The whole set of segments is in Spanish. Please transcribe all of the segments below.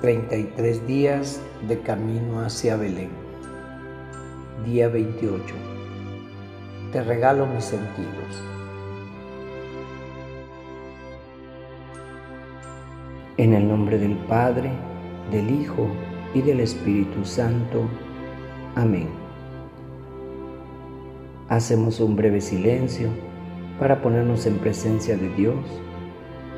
33 días de camino hacia Belén. Día 28. Te regalo mis sentidos. En el nombre del Padre, del Hijo y del Espíritu Santo. Amén. Hacemos un breve silencio para ponernos en presencia de Dios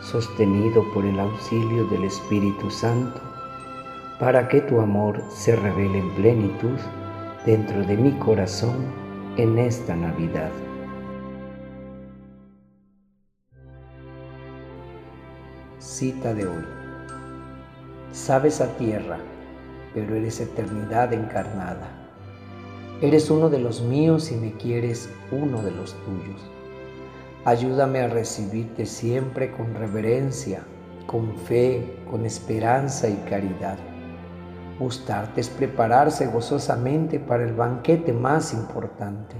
sostenido por el auxilio del Espíritu Santo, para que tu amor se revele en plenitud dentro de mi corazón en esta Navidad. Cita de hoy. Sabes a tierra, pero eres eternidad encarnada. Eres uno de los míos y me quieres uno de los tuyos. Ayúdame a recibirte siempre con reverencia, con fe, con esperanza y caridad. Gustarte es prepararse gozosamente para el banquete más importante.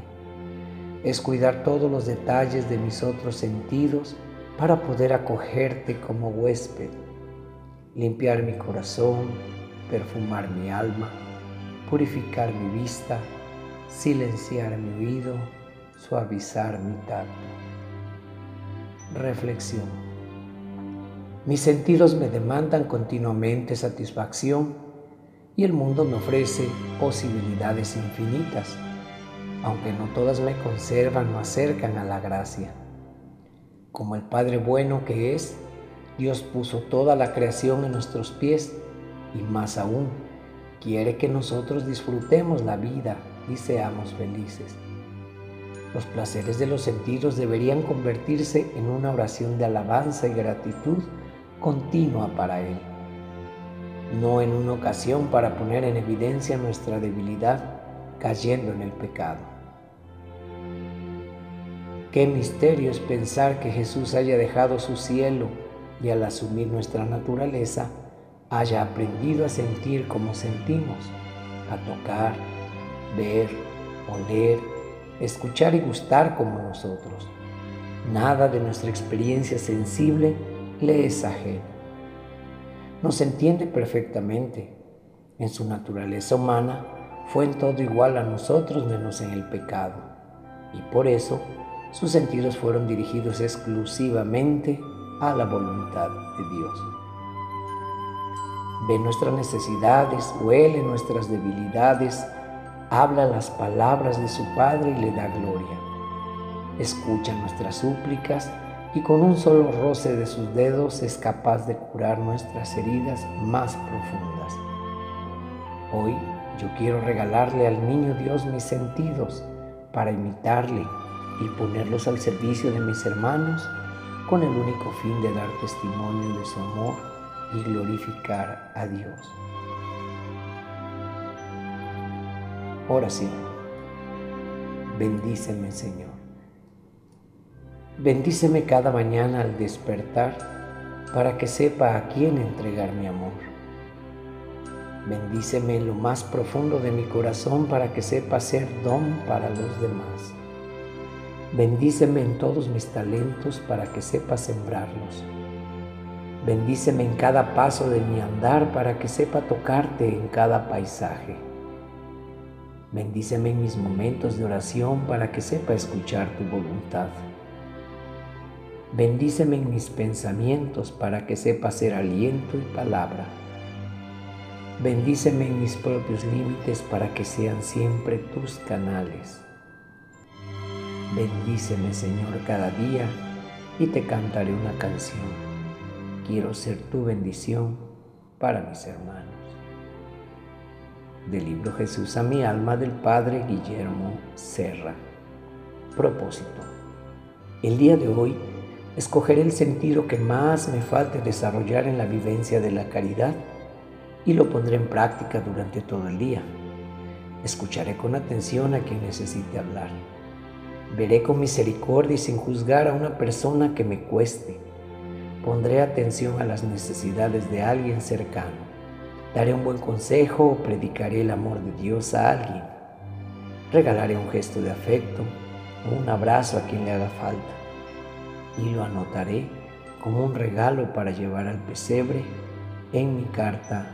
Es cuidar todos los detalles de mis otros sentidos para poder acogerte como huésped. Limpiar mi corazón, perfumar mi alma, purificar mi vista, silenciar mi oído, suavizar mi tacto. Reflexión. Mis sentidos me demandan continuamente satisfacción y el mundo me ofrece posibilidades infinitas, aunque no todas me conservan o acercan a la gracia. Como el Padre bueno que es, Dios puso toda la creación en nuestros pies y más aún, quiere que nosotros disfrutemos la vida y seamos felices. Los placeres de los sentidos deberían convertirse en una oración de alabanza y gratitud continua para Él, no en una ocasión para poner en evidencia nuestra debilidad cayendo en el pecado. Qué misterio es pensar que Jesús haya dejado su cielo y al asumir nuestra naturaleza haya aprendido a sentir como sentimos, a tocar, ver, oler, escuchar y gustar como nosotros. Nada de nuestra experiencia sensible le es ajeno. Nos entiende perfectamente. En su naturaleza humana fue en todo igual a nosotros menos en el pecado. Y por eso sus sentidos fueron dirigidos exclusivamente a la voluntad de Dios. Ve nuestras necesidades, huele nuestras debilidades, habla las palabras de su Padre y le da gloria. Escucha nuestras súplicas y con un solo roce de sus dedos es capaz de curar nuestras heridas más profundas. Hoy yo quiero regalarle al niño Dios mis sentidos para imitarle y ponerlos al servicio de mis hermanos con el único fin de dar testimonio de su amor y glorificar a Dios. Oración. Bendíceme, Señor. Bendíceme cada mañana al despertar para que sepa a quién entregar mi amor. Bendíceme en lo más profundo de mi corazón para que sepa ser don para los demás. Bendíceme en todos mis talentos para que sepa sembrarlos. Bendíceme en cada paso de mi andar para que sepa tocarte en cada paisaje. Bendíceme en mis momentos de oración para que sepa escuchar tu voluntad. Bendíceme en mis pensamientos para que sepa ser aliento y palabra. Bendíceme en mis propios límites para que sean siempre tus canales. Bendíceme, Señor, cada día y te cantaré una canción. Quiero ser tu bendición para mis hermanos. Del libro Jesús a mi alma del Padre Guillermo Serra. Propósito. El día de hoy escogeré el sentido que más me falte desarrollar en la vivencia de la caridad y lo pondré en práctica durante todo el día. Escucharé con atención a quien necesite hablar. Veré con misericordia y sin juzgar a una persona que me cueste. Pondré atención a las necesidades de alguien cercano. Daré un buen consejo o predicaré el amor de Dios a alguien. Regalaré un gesto de afecto o un abrazo a quien le haga falta. Y lo anotaré como un regalo para llevar al pesebre en mi carta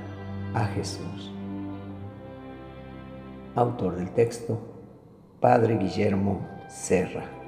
a Jesús. Autor del texto, Padre Guillermo Serra.